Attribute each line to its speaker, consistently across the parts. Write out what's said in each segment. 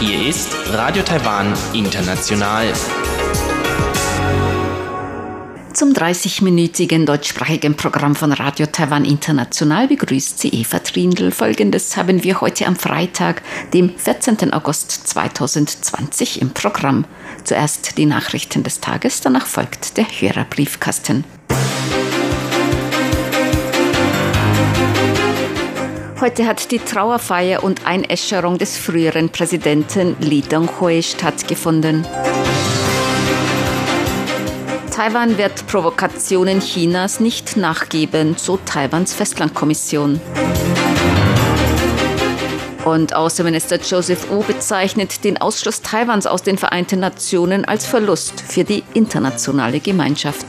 Speaker 1: Hier ist Radio Taiwan International.
Speaker 2: Zum 30-minütigen deutschsprachigen Programm von Radio Taiwan International begrüßt sie Eva Trindl. Folgendes haben wir heute am Freitag, dem 14. August 2020 im Programm. Zuerst die Nachrichten des Tages, danach folgt der Hörerbriefkasten. Heute hat die Trauerfeier und Einäscherung des früheren Präsidenten Li Donghui stattgefunden. Taiwan wird Provokationen Chinas nicht nachgeben, so Taiwans Festlandkommission. Und Außenminister Joseph Wu bezeichnet den Ausschluss Taiwans aus den Vereinten Nationen als Verlust für die internationale Gemeinschaft.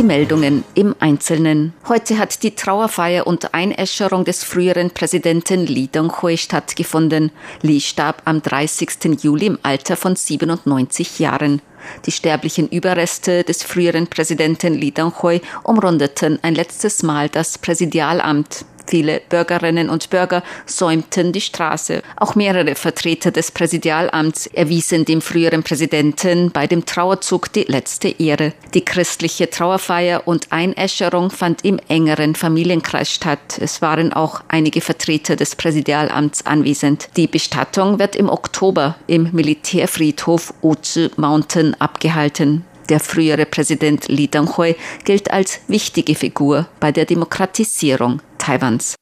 Speaker 2: Die Meldungen im Einzelnen. Heute hat die Trauerfeier und Einäscherung des früheren Präsidenten Li Donghui stattgefunden. Li starb am 30. Juli im Alter von 97 Jahren. Die sterblichen Überreste des früheren Präsidenten Li Donghui umrundeten ein letztes Mal das Präsidialamt. Viele Bürgerinnen und Bürger säumten die Straße. Auch mehrere Vertreter des Präsidialamts erwiesen dem früheren Präsidenten bei dem Trauerzug die letzte Ehre. Die christliche Trauerfeier und Einäscherung fand im engeren Familienkreis statt. Es waren auch einige Vertreter des Präsidialamts anwesend. Die Bestattung wird im Oktober im Militärfriedhof Uzi Mountain abgehalten. Der frühere Präsident Li Donghui gilt als wichtige Figur bei der Demokratisierung Taiwans.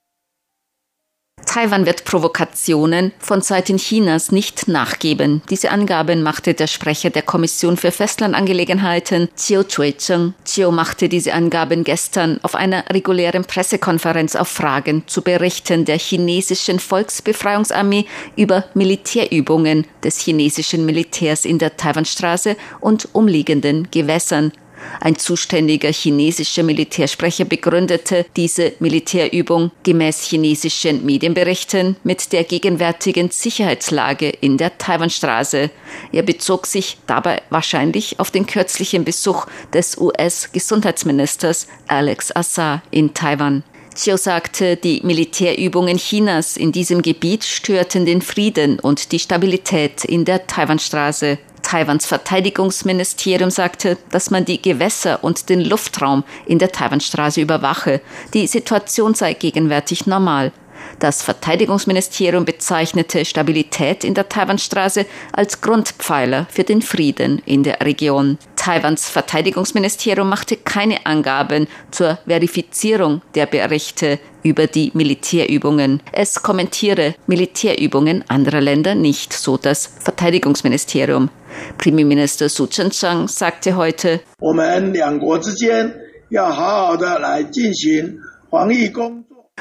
Speaker 2: Taiwan wird Provokationen von Seiten Chinas nicht nachgeben. Diese Angaben machte der Sprecher der Kommission für Festlandangelegenheiten, Chiu Chui-cheng. Chiu machte diese Angaben gestern auf einer regulären Pressekonferenz auf Fragen zu Berichten der chinesischen Volksbefreiungsarmee über Militärübungen des chinesischen Militärs in der Taiwanstraße und umliegenden Gewässern. Ein zuständiger chinesischer Militärsprecher begründete diese Militärübung gemäß chinesischen Medienberichten mit der gegenwärtigen Sicherheitslage in der Taiwanstraße. Er bezog sich dabei wahrscheinlich auf den kürzlichen Besuch des US-Gesundheitsministers Alex Assar in Taiwan. Chiu sagte, die Militärübungen Chinas in diesem Gebiet störten den Frieden und die Stabilität in der Taiwanstraße. Taiwans Verteidigungsministerium sagte, dass man die Gewässer und den Luftraum in der Taiwanstraße überwache. Die Situation sei gegenwärtig normal. Das Verteidigungsministerium bezeichnete Stabilität in der Taiwanstraße als Grundpfeiler für den Frieden in der Region. Taiwans Verteidigungsministerium machte keine Angaben zur Verifizierung der Berichte über die Militärübungen. Es kommentiere Militärübungen anderer Länder nicht, so das Verteidigungsministerium. Premierminister Su Chen-chang sagte heute,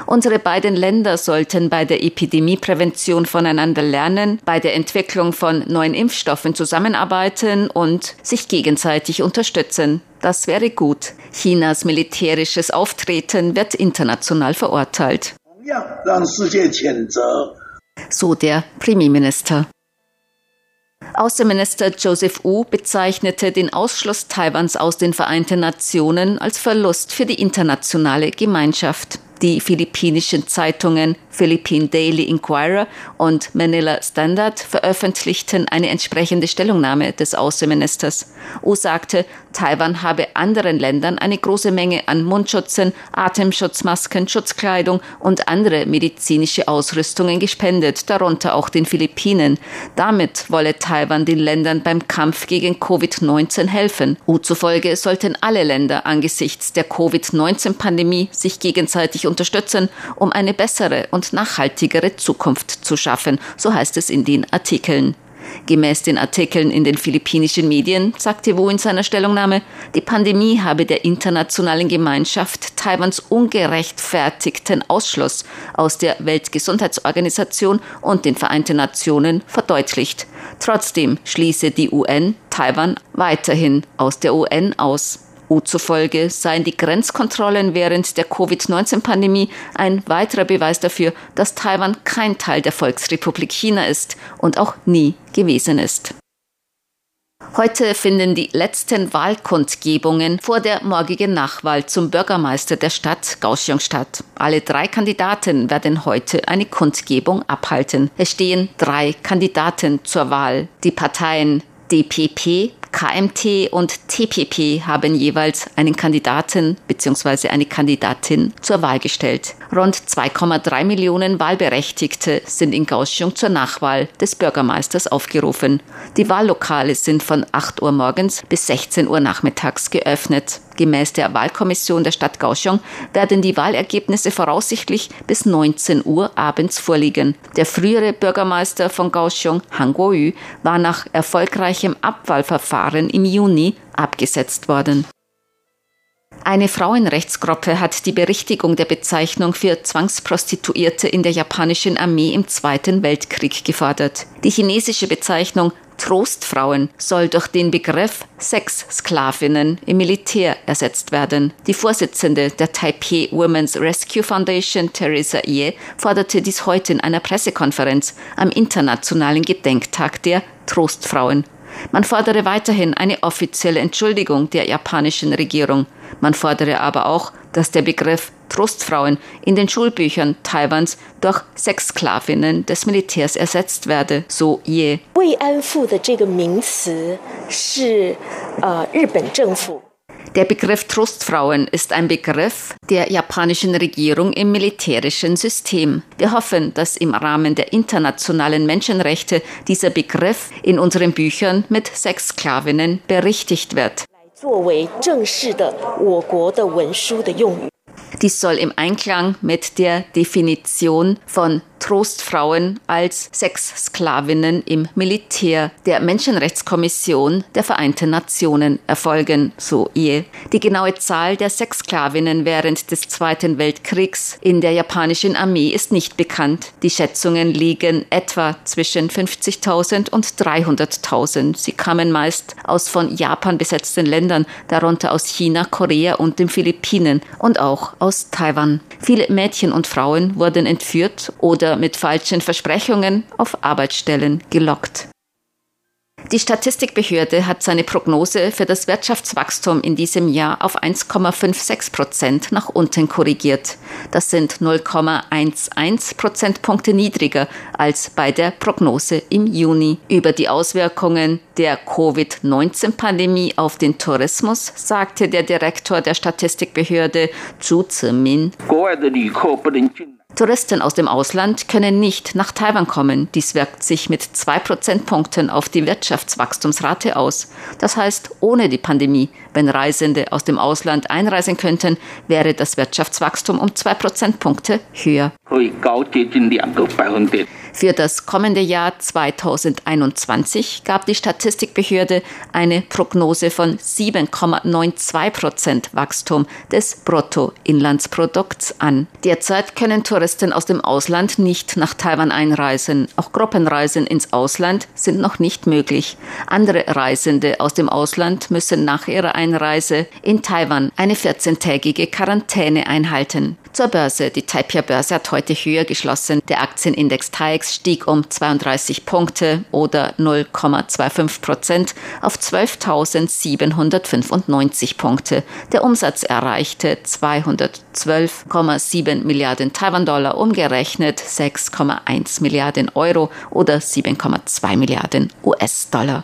Speaker 2: Unsere beiden Länder sollten bei der Epidemieprävention voneinander lernen, bei der Entwicklung von neuen Impfstoffen zusammenarbeiten und sich gegenseitig unterstützen. Das wäre gut. Chinas militärisches Auftreten wird international verurteilt. So der Premierminister. Außenminister Joseph Wu bezeichnete den Ausschluss Taiwans aus den Vereinten Nationen als Verlust für die internationale Gemeinschaft. Die philippinischen Zeitungen Philippine Daily Inquirer und Manila Standard veröffentlichten eine entsprechende Stellungnahme des Außenministers. U sagte, Taiwan habe anderen Ländern eine große Menge an Mundschutzen, Atemschutzmasken, Schutzkleidung und andere medizinische Ausrüstungen gespendet, darunter auch den Philippinen. Damit wolle Taiwan den Ländern beim Kampf gegen Covid-19 helfen. U zufolge sollten alle Länder angesichts der Covid-19-Pandemie sich gegenseitig unterstützen, um eine bessere und nachhaltigere Zukunft zu schaffen, so heißt es in den Artikeln. Gemäß den Artikeln in den philippinischen Medien sagte Wu in seiner Stellungnahme, die Pandemie habe der internationalen Gemeinschaft Taiwans ungerechtfertigten Ausschluss aus der Weltgesundheitsorganisation und den Vereinten Nationen verdeutlicht. Trotzdem schließe die UN Taiwan weiterhin aus der UN aus. U zufolge seien die Grenzkontrollen während der Covid-19-Pandemie ein weiterer Beweis dafür, dass Taiwan kein Teil der Volksrepublik China ist und auch nie gewesen ist. Heute finden die letzten Wahlkundgebungen vor der morgigen Nachwahl zum Bürgermeister der Stadt Kaohsiung statt. Alle drei Kandidaten werden heute eine Kundgebung abhalten. Es stehen drei Kandidaten zur Wahl. Die Parteien DPP, KMT und TPP haben jeweils einen Kandidaten bzw. eine Kandidatin zur Wahl gestellt. Rund 2,3 Millionen Wahlberechtigte sind in Kaohsiung zur Nachwahl des Bürgermeisters aufgerufen. Die Wahllokale sind von 8 Uhr morgens bis 16 Uhr nachmittags geöffnet. Gemäß der Wahlkommission der Stadt Kaohsiung werden die Wahlergebnisse voraussichtlich bis 19 Uhr abends vorliegen. Der frühere Bürgermeister von Kaohsiung, Han Kuo-yu, war nach erfolgreichem Abwahlverfahren im Juni abgesetzt worden. Eine Frauenrechtsgruppe hat die Berichtigung der Bezeichnung für Zwangsprostituierte in der japanischen Armee im Zweiten Weltkrieg gefordert. Die chinesische Bezeichnung Trostfrauen soll durch den Begriff Sexsklavinnen im Militär ersetzt werden. Die Vorsitzende der Taipei Women's Rescue Foundation, Theresa Ye, forderte dies heute in einer Pressekonferenz am internationalen Gedenktag der Trostfrauen. Man fordere weiterhin eine offizielle Entschuldigung der japanischen Regierung. Man fordere aber auch, dass der Begriff Trostfrauen in den Schulbüchern Taiwans durch Sexsklavinnen des Militärs ersetzt werde, so je. Der Begriff Trostfrauen ist ein Begriff der japanischen Regierung im militärischen System. Wir hoffen, dass im Rahmen der internationalen Menschenrechte dieser Begriff in unseren Büchern mit Sexsklavinnen berichtigt wird. Dies soll im Einklang mit der Definition von Trostfrauen als Sexsklavinnen im Militär der Menschenrechtskommission der Vereinten Nationen erfolgen, so ihr. Die genaue Zahl der Sexsklavinnen während des Zweiten Weltkriegs in der japanischen Armee ist nicht bekannt. Die Schätzungen liegen etwa zwischen 50.000 und 300.000. Sie kamen meist aus von Japan besetzten Ländern, darunter aus China, Korea und den Philippinen und auch aus Taiwan. Viele Mädchen und Frauen wurden entführt oder oder mit falschen Versprechungen auf Arbeitsstellen gelockt. Die Statistikbehörde hat seine Prognose für das Wirtschaftswachstum in diesem Jahr auf 1,56 Prozent nach unten korrigiert. Das sind 0,11 Prozentpunkte niedriger als bei der Prognose im Juni. Über die Auswirkungen der Covid-19-Pandemie auf den Tourismus sagte der Direktor der Statistikbehörde Zhu Zimin. Touristen aus dem Ausland können nicht nach Taiwan kommen. Dies wirkt sich mit zwei Prozentpunkten auf die Wirtschaftswachstumsrate aus. Das heißt, ohne die Pandemie, wenn Reisende aus dem Ausland einreisen könnten, wäre das Wirtschaftswachstum um zwei Prozentpunkte höher. Für das kommende Jahr 2021 gab die Statistikbehörde eine Prognose von 7,92 Prozent Wachstum des Bruttoinlandsprodukts an. Derzeit können Touristen aus dem Ausland nicht nach Taiwan einreisen. Auch Gruppenreisen ins Ausland sind noch nicht möglich. Andere Reisende aus dem Ausland müssen nach ihrer Einreise in Taiwan eine 14-tägige Quarantäne einhalten. Zur Börse. Die Taipei-Börse hat heute höher geschlossen. Der Aktienindex TAIX stieg um 32 Punkte oder 0,25 Prozent auf 12.795 Punkte. Der Umsatz erreichte 212,7 Milliarden Taiwan-Dollar, umgerechnet 6,1 Milliarden Euro oder 7,2 Milliarden US-Dollar.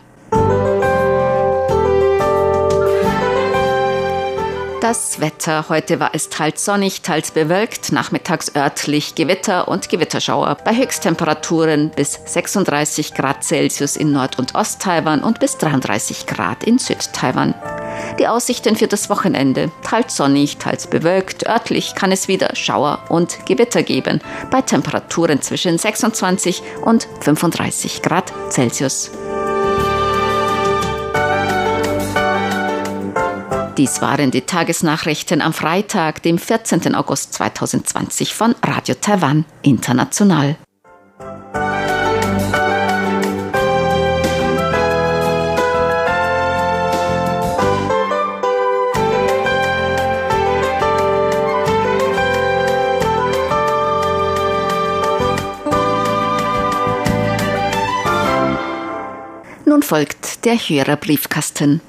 Speaker 2: Das Wetter. Heute war es teils sonnig, teils bewölkt, nachmittags örtlich Gewitter und Gewitterschauer. Bei Höchsttemperaturen bis 36 Grad Celsius in Nord- und Ost-Taiwan und bis 33 Grad in Süd-Taiwan. Die Aussichten für das Wochenende. Teils sonnig, teils bewölkt. Örtlich kann es wieder Schauer und Gewitter geben. Bei Temperaturen zwischen 26 und 35 Grad Celsius. Dies waren die Tagesnachrichten am Freitag, dem 14. August 2020 von Radio Taiwan International. Nun folgt der Hörerbriefkasten.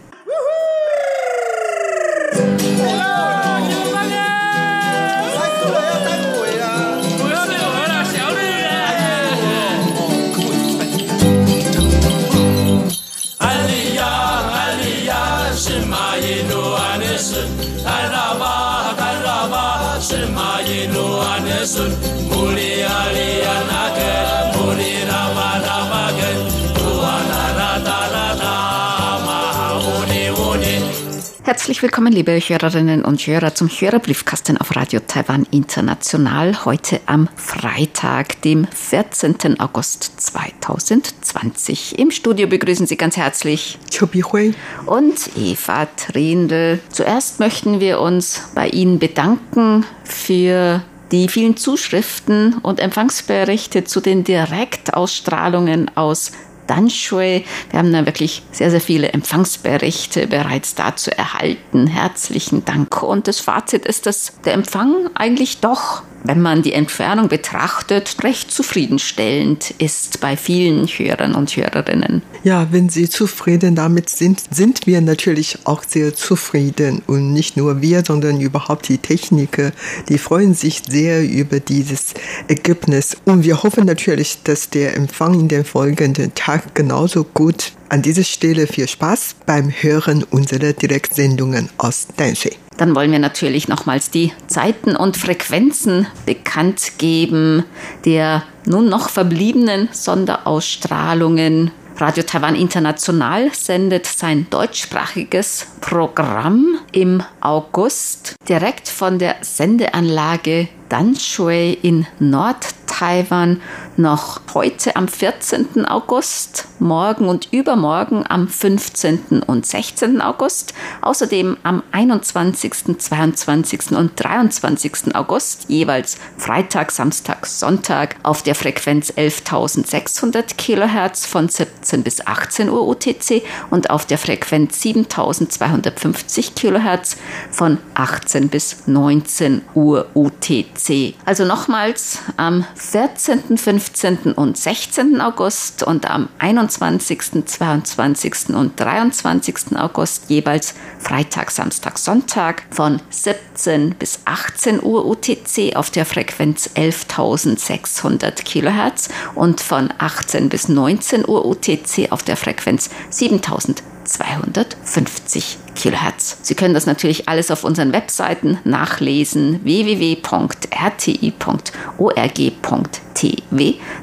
Speaker 2: Inoanesun Mulia Lianat Herzlich willkommen, liebe Hörerinnen und Hörer, zum Hörerbriefkasten auf Radio Taiwan International. Heute am Freitag, dem 14. August 2020. Im Studio begrüßen Sie ganz herzlich
Speaker 3: Chobi Hui
Speaker 2: und Eva Trindl. Zuerst möchten wir uns bei Ihnen bedanken für die vielen Zuschriften und Empfangsberichte zu den Direktausstrahlungen aus Danshui. Wir haben da wirklich sehr, sehr viele Empfangsberichte bereits dazu erhalten. Herzlichen Dank. Und das Fazit ist, dass der Empfang eigentlich doch wenn man die Entfernung betrachtet, recht zufriedenstellend ist bei vielen Hörern und Hörerinnen.
Speaker 3: Ja, wenn Sie zufrieden damit sind, sind wir natürlich auch sehr zufrieden. Und nicht nur wir, sondern überhaupt die Techniker, die freuen sich sehr über dieses Ergebnis. Und wir hoffen natürlich, dass der Empfang in den folgenden Tagen genauso gut an dieser Stelle viel Spaß beim Hören unserer Direktsendungen aus Danshui.
Speaker 2: Dann wollen wir natürlich nochmals die Zeiten und Frequenzen bekannt geben der nun noch verbliebenen Sonderausstrahlungen. Radio Taiwan International sendet sein deutschsprachiges Programm im August direkt von der Sendeanlage Danshui in Nord-Taiwan noch heute am 14. August, morgen und übermorgen am 15. und 16. August, außerdem am 21., 22. und 23. August jeweils Freitag, Samstag, Sonntag auf der Frequenz 11.600 kHz von 17 bis 18 Uhr UTC und auf der Frequenz 7.250 kHz von 18 bis 19 Uhr UTC. Also nochmals am 14., 15. und 16. August und am 21., 22. und 23. August jeweils Freitag, Samstag, Sonntag von 17 bis 18 Uhr UTC auf der Frequenz 11.600 kHz und von 18 bis 19 Uhr UTC auf der Frequenz 7250 Kilohertz. Sie können das natürlich alles auf unseren Webseiten nachlesen www.rti.org.tw,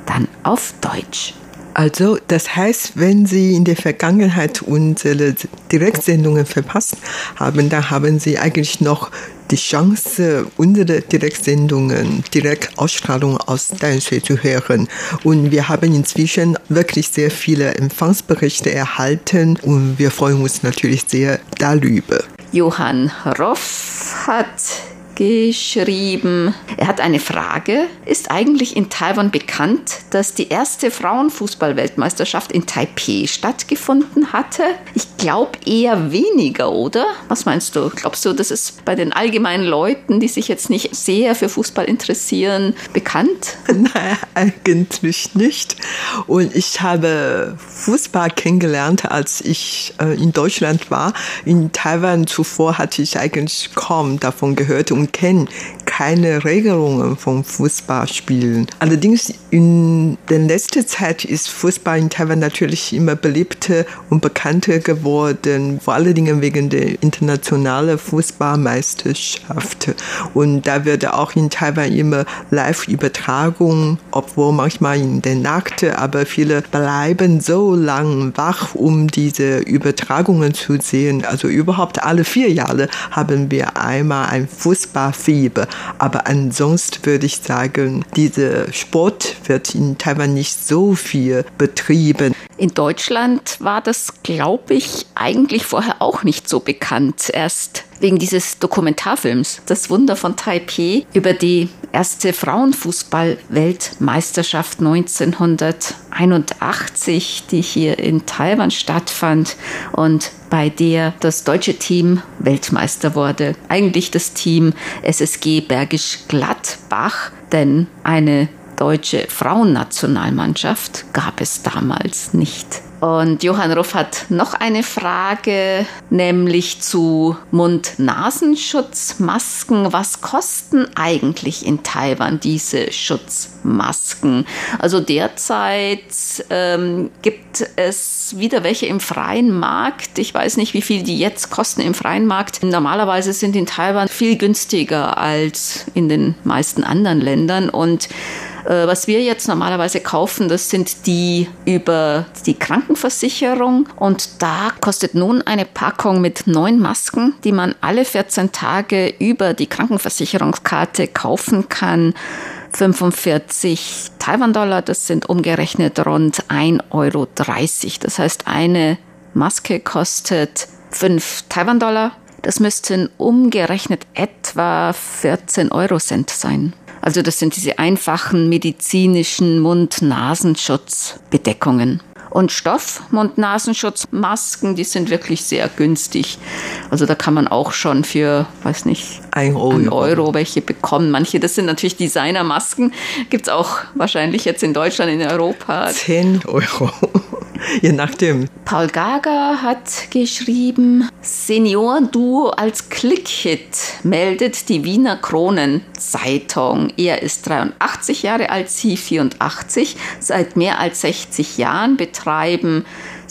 Speaker 2: dann auf Deutsch.
Speaker 3: Also, das heißt, wenn Sie in der Vergangenheit unsere Direktsendungen verpasst haben, dann haben Sie eigentlich noch die Chance, unsere Direktsendungen, Direktausstrahlung aus Danshui zu hören. Und wir haben inzwischen wirklich sehr viele Empfangsberichte erhalten und wir freuen uns natürlich sehr darüber.
Speaker 2: Johann Roff hat geschrieben. Er hat eine Frage. Ist eigentlich in Taiwan bekannt, dass die erste Frauenfußballweltmeisterschaft in Taipei stattgefunden hatte? Ich glaube eher weniger, oder? Was meinst du? Glaubst du, das ist bei den allgemeinen Leuten, die sich jetzt nicht sehr für Fußball interessieren, bekannt?
Speaker 3: Nein, eigentlich nicht. Und ich habe Fußball kennengelernt, als ich äh, in Deutschland war. In Taiwan zuvor hatte ich eigentlich kaum davon gehört und kenne keine Regelungen vom Fußballspielen. Allerdings in der letzten Zeit ist Fußball in Taiwan natürlich immer beliebter und bekannter geworden, vor allen Dingen wegen der internationalen Fußballmeisterschaft. Und da wird auch in Taiwan immer Live-Übertragung, obwohl manchmal in der Nacht, aber viele bleiben so lang wach, um diese Übertragungen zu sehen. Also überhaupt alle vier Jahre haben wir einmal ein Fußballfieber. Aber ansonsten würde ich sagen, dieser Sport wird in Taiwan nicht so viel betrieben.
Speaker 2: In Deutschland war das, glaube ich, eigentlich vorher auch nicht so bekannt. Erst wegen dieses Dokumentarfilms Das Wunder von Taipei über die erste Frauenfußball-Weltmeisterschaft 1981, die hier in Taiwan stattfand und bei der das deutsche Team Weltmeister wurde. Eigentlich das Team SSG Bergisch Gladbach, denn eine deutsche Frauennationalmannschaft gab es damals nicht. Und Johann Ruff hat noch eine Frage, nämlich zu Mund-Nasenschutz-Masken. Was kosten eigentlich in Taiwan diese Schutzmasken? Also derzeit ähm, gibt es wieder welche im freien Markt. Ich weiß nicht, wie viel die jetzt kosten im freien Markt. Normalerweise sind in Taiwan viel günstiger als in den meisten anderen Ländern und was wir jetzt normalerweise kaufen, das sind die über die Krankenversicherung. Und da kostet nun eine Packung mit neun Masken, die man alle 14 Tage über die Krankenversicherungskarte kaufen kann. 45 Taiwan-Dollar, das sind umgerechnet rund 1,30 Euro. Das heißt, eine Maske kostet 5 Taiwan-Dollar. Das müssten umgerechnet etwa 14 Euro Cent sein. Also das sind diese einfachen medizinischen Mund-Nasenschutzbedeckungen. Und Stoff, Mund-Nasenschutzmasken, die sind wirklich sehr günstig. Also da kann man auch schon für, weiß nicht, ein Euro, ein Euro welche bekommen. Manche, das sind natürlich Designermasken. Gibt es auch wahrscheinlich jetzt in Deutschland, in Europa.
Speaker 3: Zehn Euro. Je nachdem.
Speaker 2: Paul Gager hat geschrieben, Senior-Duo als Klick-Hit meldet die Wiener Kronenzeitung. Er ist 83 Jahre alt, sie 84. Seit mehr als 60 Jahren betreiben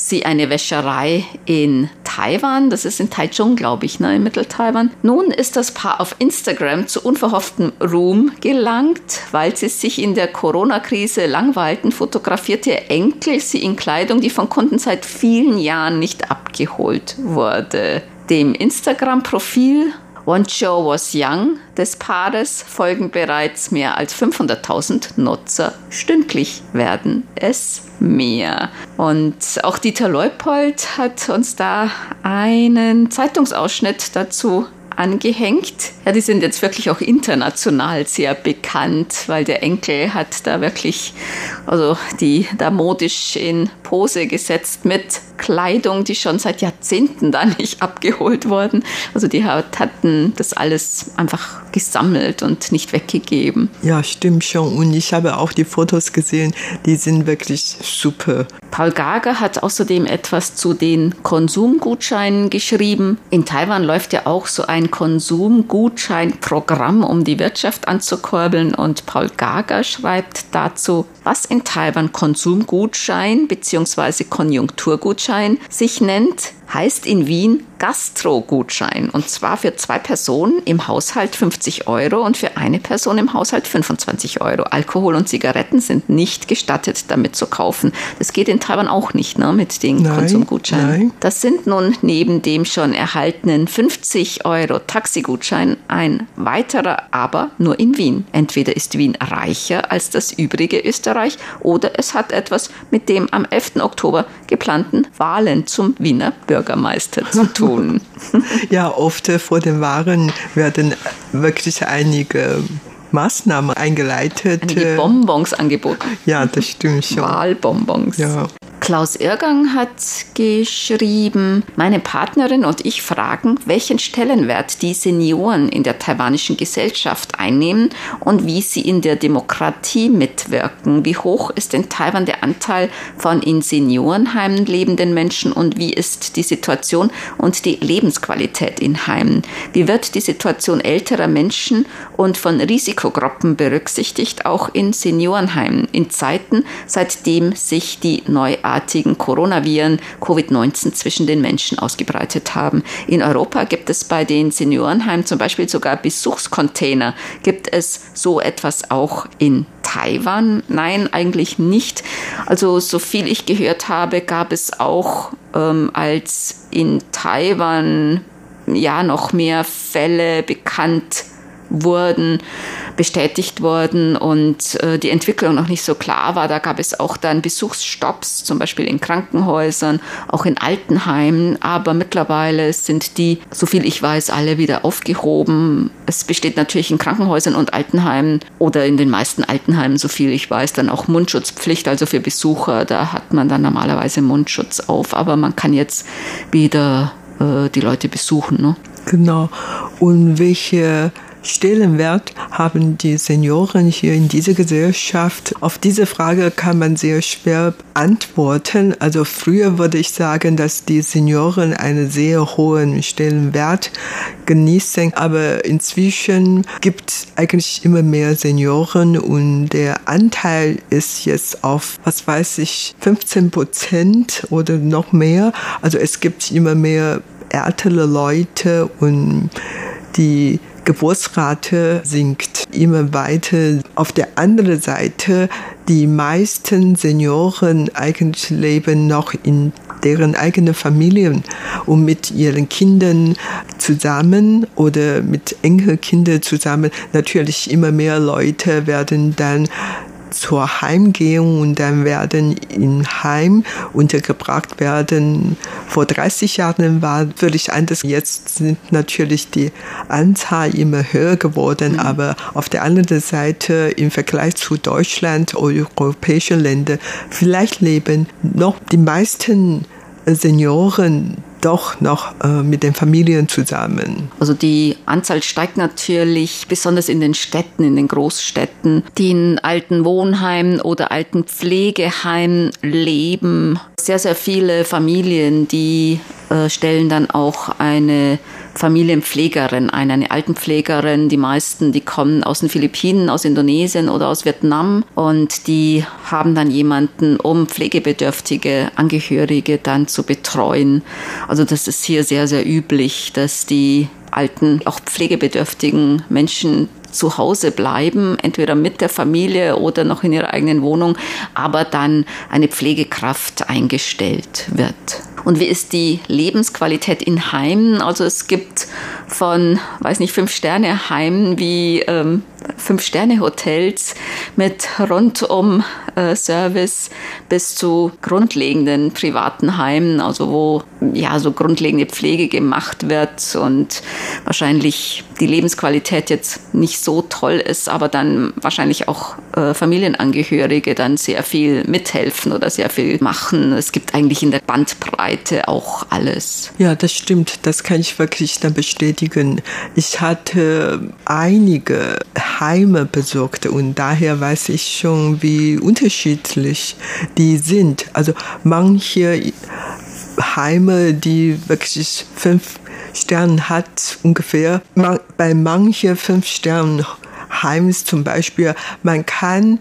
Speaker 2: sie eine Wäscherei in Taiwan. Das ist in Taichung, glaube ich, ne, in Mittel-Taiwan. Nun ist das Paar auf Instagram zu unverhofftem Ruhm gelangt, weil sie sich in der Corona-Krise langweilten, fotografierte ihr Enkel sie in Kleidung, die von Kunden seit vielen Jahren nicht abgeholt wurde. Dem Instagram-Profil Show Was Young des Paares folgen bereits mehr als 500.000 Nutzer. Stündlich werden es mehr. Und auch Dieter Leupold hat uns da einen Zeitungsausschnitt dazu angehängt. Ja, die sind jetzt wirklich auch international sehr bekannt, weil der Enkel hat da wirklich, also die da modisch in Pose gesetzt mit Kleidung, die schon seit Jahrzehnten da nicht abgeholt wurden. Also die hatten das alles einfach gesammelt und nicht weggegeben.
Speaker 3: Ja, stimmt schon. Und ich habe auch die Fotos gesehen, die sind wirklich super.
Speaker 2: Paul Gager hat außerdem etwas zu den Konsumgutscheinen geschrieben. In Taiwan läuft ja auch so ein Konsumgutscheinprogramm, um die Wirtschaft anzukurbeln. Und Paul Gager schreibt dazu, was in Taiwan Konsumgutschein bzw. Konjunkturgutschein sich nennt, heißt in Wien Gastro-Gutschein. Und zwar für zwei Personen im Haushalt 50 Euro und für eine Person im Haushalt 25 Euro. Alkohol und Zigaretten sind nicht gestattet, damit zu kaufen. Das geht in Taiwan auch nicht ne, mit den nein, Konsumgutscheinen. Nein. Das sind nun neben dem schon erhaltenen 50 Euro Taxigutschein ein weiterer, aber nur in Wien. Entweder ist Wien reicher als das übrige Österreich oder es hat etwas mit dem am 11. Oktober geplanten Wahlen zum Wiener Bürgermeister zu tun.
Speaker 3: Ja, oft vor den Wahlen werden wirklich einige Maßnahmen eingeleitet.
Speaker 2: Einige Bonbons angeboten.
Speaker 3: Ja, das stimmt schon.
Speaker 2: Wahlbonbons. Ja. Klaus Irgang hat geschrieben, meine Partnerin und ich fragen, welchen Stellenwert die Senioren in der taiwanischen Gesellschaft einnehmen und wie sie in der Demokratie mitwirken. Wie hoch ist in Taiwan der Anteil von in Seniorenheimen lebenden Menschen und wie ist die Situation und die Lebensqualität in Heimen? Wie wird die Situation älterer Menschen und von Risikogruppen berücksichtigt, auch in Seniorenheimen in Zeiten, seitdem sich die neuartigen Coronaviren Covid-19 zwischen den Menschen ausgebreitet haben. In Europa gibt es bei den Seniorenheimen zum Beispiel sogar Besuchscontainer. Gibt es so etwas auch in Taiwan? Nein, eigentlich nicht. Also so viel ich gehört habe, gab es auch ähm, als in Taiwan ja noch mehr Fälle bekannt wurden, bestätigt wurden und äh, die Entwicklung noch nicht so klar war. Da gab es auch dann Besuchsstopps, zum Beispiel in Krankenhäusern, auch in Altenheimen. Aber mittlerweile sind die, so viel ich weiß, alle wieder aufgehoben. Es besteht natürlich in Krankenhäusern und Altenheimen oder in den meisten Altenheimen, so viel ich weiß, dann auch Mundschutzpflicht, also für Besucher. Da hat man dann normalerweise Mundschutz auf, aber man kann jetzt wieder äh, die Leute besuchen. Ne?
Speaker 3: Genau. Und welche Stellenwert haben die Senioren hier in dieser Gesellschaft? Auf diese Frage kann man sehr schwer antworten. Also früher würde ich sagen, dass die Senioren einen sehr hohen Stellenwert genießen, aber inzwischen gibt es eigentlich immer mehr Senioren und der Anteil ist jetzt auf, was weiß ich, 15 Prozent oder noch mehr. Also es gibt immer mehr ältere Leute und die Geburtsrate sinkt immer weiter. Auf der anderen Seite, die meisten Senioren eigentlich leben noch in deren eigenen Familien und mit ihren Kindern zusammen oder mit Enkelkindern zusammen. Natürlich immer mehr Leute werden dann zur Heimgehung und dann werden im Heim untergebracht werden. Vor 30 Jahren war völlig anders. Jetzt sind natürlich die Anzahl immer höher geworden, mhm. aber auf der anderen Seite im Vergleich zu Deutschland oder europäischen Ländern, vielleicht leben noch die meisten Senioren doch noch äh, mit den Familien zusammen.
Speaker 2: Also die Anzahl steigt natürlich besonders in den Städten, in den Großstädten, die in alten Wohnheimen oder alten Pflegeheimen leben. Sehr, sehr viele Familien, die äh, stellen dann auch eine Familienpflegerin ein, eine Altenpflegerin. Die meisten, die kommen aus den Philippinen, aus Indonesien oder aus Vietnam und die haben dann jemanden, um pflegebedürftige Angehörige dann zu betreuen. Also das ist hier sehr, sehr üblich, dass die alten, auch pflegebedürftigen Menschen zu Hause bleiben, entweder mit der Familie oder noch in ihrer eigenen Wohnung, aber dann eine Pflegekraft eingestellt wird. Und wie ist die Lebensqualität in Heimen? Also es gibt von, weiß nicht, Fünf-Sterne-Heimen wie ähm, Fünf-Sterne-Hotels mit rundum äh, bis zu grundlegenden privaten Heimen, also wo ja so grundlegende Pflege gemacht wird und wahrscheinlich die Lebensqualität jetzt nicht so toll ist, aber dann wahrscheinlich auch äh, Familienangehörige dann sehr viel mithelfen oder sehr viel machen. Es gibt eigentlich in der Bandbreite auch alles.
Speaker 3: Ja, das stimmt. Das kann ich wirklich dann bestätigen. Ich hatte einige Heime besucht und daher weiß ich schon, wie unterschiedlich die sind. Also manche Heime, die wirklich fünf Sterne hat ungefähr. Bei manchen fünf Sternen Heims zum Beispiel, man kann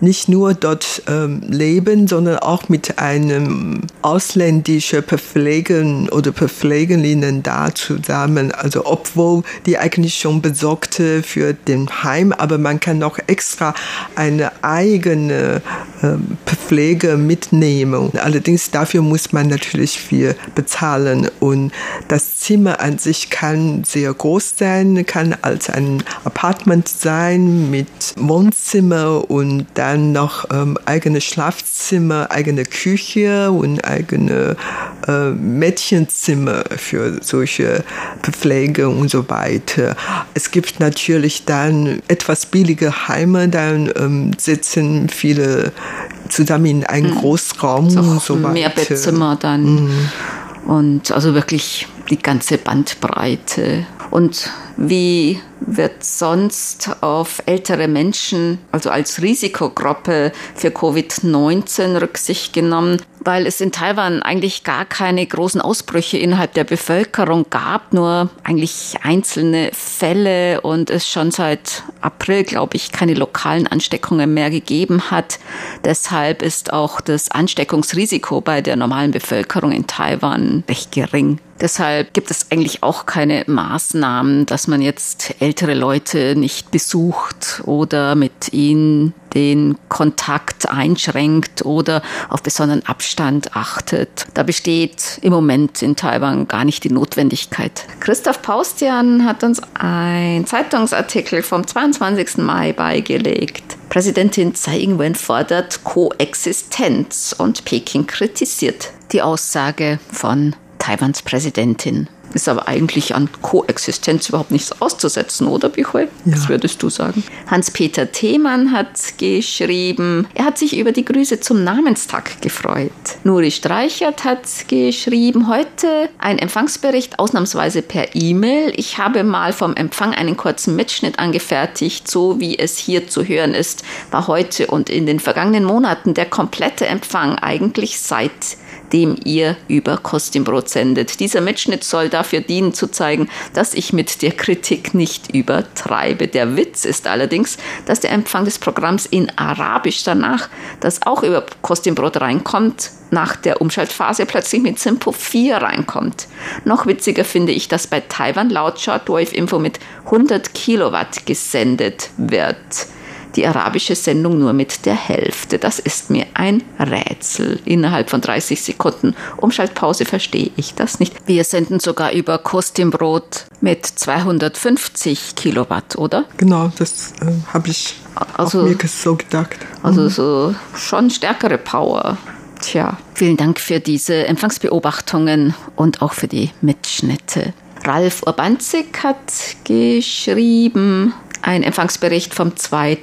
Speaker 3: nicht nur dort ähm, leben, sondern auch mit einem ausländischen Verpflegen oder Verpflegerinnen da zusammen. Also obwohl die eigentlich schon besorgte für den Heim, aber man kann noch extra eine eigene ähm, Pflege mitnehmen. Allerdings dafür muss man natürlich viel bezahlen und das Zimmer an sich kann sehr groß sein, kann als ein Apartment sein mit Wohnzimmer und dann dann noch ähm, eigene Schlafzimmer, eigene Küche und eigene äh, Mädchenzimmer für solche Pflege und so weiter. Es gibt natürlich dann etwas billige Heime, dann ähm, sitzen viele zusammen in einem mhm. Großraum
Speaker 2: und so weiter. Mehrbettzimmer dann. Mhm. Und also wirklich die ganze Bandbreite. Und wie wird sonst auf ältere Menschen, also als Risikogruppe für Covid-19 Rücksicht genommen, weil es in Taiwan eigentlich gar keine großen Ausbrüche innerhalb der Bevölkerung gab, nur eigentlich einzelne Fälle und es schon seit April, glaube ich, keine lokalen Ansteckungen mehr gegeben hat. Deshalb ist auch das Ansteckungsrisiko bei der normalen Bevölkerung in Taiwan recht gering. Deshalb gibt es eigentlich auch keine Maßnahmen, dass man jetzt ältere Leute nicht besucht oder mit ihnen den Kontakt einschränkt oder auf besonderen Abstand achtet. Da besteht im Moment in Taiwan gar nicht die Notwendigkeit. Christoph Paustian hat uns ein Zeitungsartikel vom 22. Mai beigelegt. Präsidentin Tsai Ing-wen fordert Koexistenz und Peking kritisiert die Aussage von Taiwans Präsidentin. Ist aber eigentlich an Koexistenz überhaupt nichts auszusetzen, oder, Bichol? Ja. Was würdest du sagen? Hans-Peter Themann hat geschrieben, er hat sich über die Grüße zum Namenstag gefreut. Nuri Streichert hat geschrieben, heute ein Empfangsbericht ausnahmsweise per E-Mail. Ich habe mal vom Empfang einen kurzen Mitschnitt angefertigt, so wie es hier zu hören ist, war heute und in den vergangenen Monaten der komplette Empfang eigentlich seit dem ihr über Kostümbrot sendet. Dieser Mitschnitt soll dafür dienen zu zeigen, dass ich mit der Kritik nicht übertreibe. Der Witz ist allerdings, dass der Empfang des Programms in Arabisch danach, das auch über Kostümbrot reinkommt, nach der Umschaltphase plötzlich mit Simpo 4 reinkommt. Noch witziger finde ich, dass bei Taiwan laut Shortwave Info mit 100 Kilowatt gesendet wird die arabische Sendung nur mit der Hälfte. Das ist mir ein Rätsel. Innerhalb von 30 Sekunden Umschaltpause verstehe ich das nicht. Wir senden sogar über Kostimbrot mit 250 Kilowatt, oder?
Speaker 3: Genau, das äh, habe ich also, auch mir so gedacht.
Speaker 2: Also mhm. so schon stärkere Power. Tja, vielen Dank für diese Empfangsbeobachtungen und auch für die Mitschnitte. Ralf Urbanzig hat geschrieben, ein Empfangsbericht vom 2.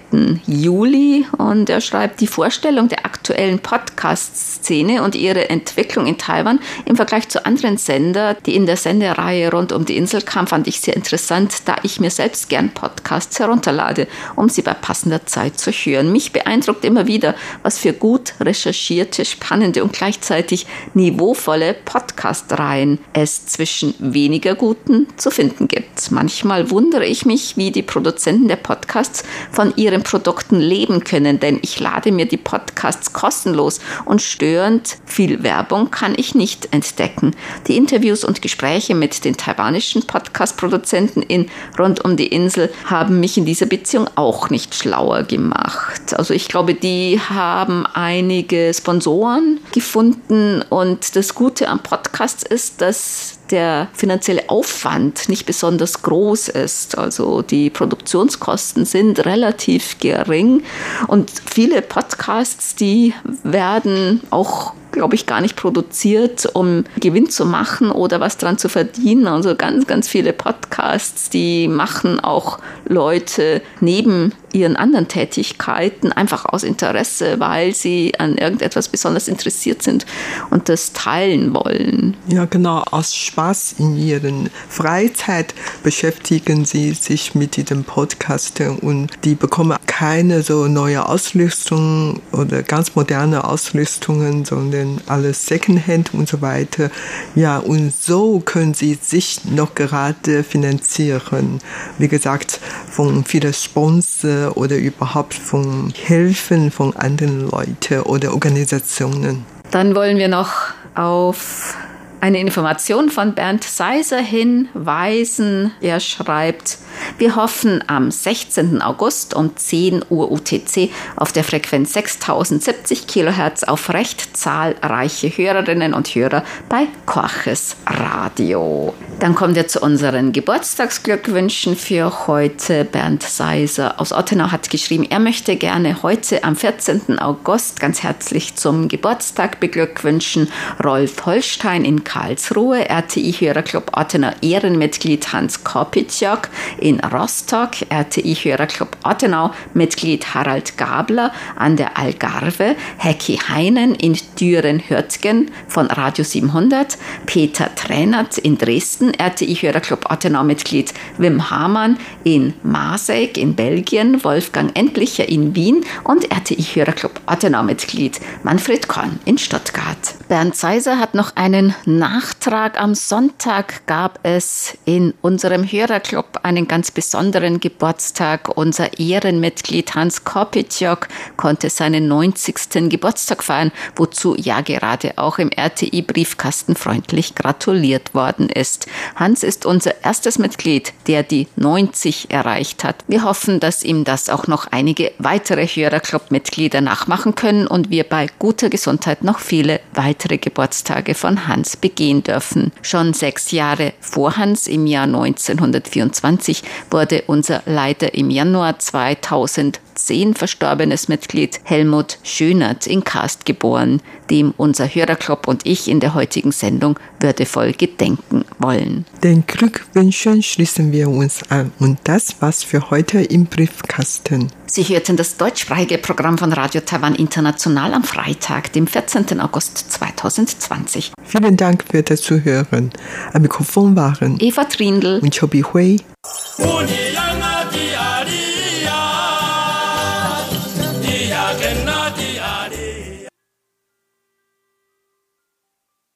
Speaker 2: Juli und er schreibt die Vorstellung der aktuellen Podcast-Szene und ihre Entwicklung in Taiwan im Vergleich zu anderen Sender, die in der Sendereihe rund um die Insel kamen, fand ich sehr interessant, da ich mir selbst gern Podcasts herunterlade, um sie bei passender Zeit zu hören. Mich beeindruckt immer wieder, was für gut recherchierte, spannende und gleichzeitig niveauvolle Podcast-Reihen es zwischen weniger guten zu finden gibt. Manchmal wundere ich mich, wie die Produzenten Produzenten der Podcasts von ihren Produkten leben können, denn ich lade mir die Podcasts kostenlos und störend viel Werbung kann ich nicht entdecken. Die Interviews und Gespräche mit den taiwanischen Podcast-Produzenten in rund um die Insel haben mich in dieser Beziehung auch nicht schlauer gemacht. Also ich glaube, die haben einige Sponsoren gefunden und das Gute am Podcast ist, dass der finanzielle Aufwand nicht besonders groß ist. Also die Produktionskosten sind relativ gering und viele Podcasts, die werden auch glaube ich, gar nicht produziert, um Gewinn zu machen oder was dran zu verdienen. Also ganz, ganz viele Podcasts, die machen auch Leute neben ihren anderen Tätigkeiten einfach aus Interesse, weil sie an irgendetwas besonders interessiert sind und das teilen wollen.
Speaker 3: Ja, genau. Aus Spaß in ihren Freizeit beschäftigen sie sich mit diesem Podcast und die bekommen keine so neue Ausrüstung oder ganz moderne Ausrüstungen, sondern alles Secondhand und so weiter. Ja, und so können sie sich noch gerade finanzieren. Wie gesagt, von vielen Sponsor oder überhaupt von Hilfen von anderen Leuten oder Organisationen.
Speaker 2: Dann wollen wir noch auf eine Information von Bernd Seiser hinweisen. Er schreibt, wir hoffen am 16. August um 10 Uhr UTC auf der Frequenz 6070 kHz auf recht zahlreiche Hörerinnen und Hörer bei Korches Radio. Dann kommen wir zu unseren Geburtstagsglückwünschen für heute. Bernd Seiser aus Ottenau hat geschrieben, er möchte gerne heute am 14. August ganz herzlich zum Geburtstag beglückwünschen Rolf Holstein in Karlsruhe, RTI-Hörerclub Ottenau Ehrenmitglied Hans Kopitschok in Rostock, RTI-Hörerclub Ottenau Mitglied Harald Gabler. An der Algarve, Hecki Heinen in Düren-Hürtgen von Radio 700, Peter Tränert in Dresden, RTI-Hörerclub Ottenau Mitglied Wim Hamann in Maasek in Belgien, Wolfgang Endlicher in Wien. Und RTI-Hörerclub Ottenau Mitglied Manfred Korn in Stuttgart. Bernd Seiser hat noch einen Nachtrag. Am Sonntag gab es in unserem Hörerclub einen ganz besonderen Geburtstag. Unser Ehrenmitglied Hans Kopitjok konnte seinen 90. Geburtstag feiern, wozu ja gerade auch im RTI-Briefkasten freundlich gratuliert worden ist. Hans ist unser erstes Mitglied, der die 90 erreicht hat. Wir hoffen, dass ihm das auch noch einige weitere Hörerclub-Mitglieder nachmachen können und wir bei guter Gesundheit noch viele weitere Geburtstage von Hans begehen dürfen. Schon sechs Jahre vor Hans im Jahr 1924 wurde unser Leiter im Januar 2000 2010 verstorbenes Mitglied Helmut Schönert in Karst geboren, dem unser Hörerclub und ich in der heutigen Sendung würdevoll gedenken wollen.
Speaker 3: Den Glückwünschen schließen wir uns an und das war's für heute im Briefkasten.
Speaker 2: Sie hörten das deutschsprachige Programm von Radio Taiwan International am Freitag, dem 14. August 2020.
Speaker 3: Vielen Dank für das Zuhören. Am Mikrofon waren
Speaker 2: Eva Trindl
Speaker 3: und Chobi Hui.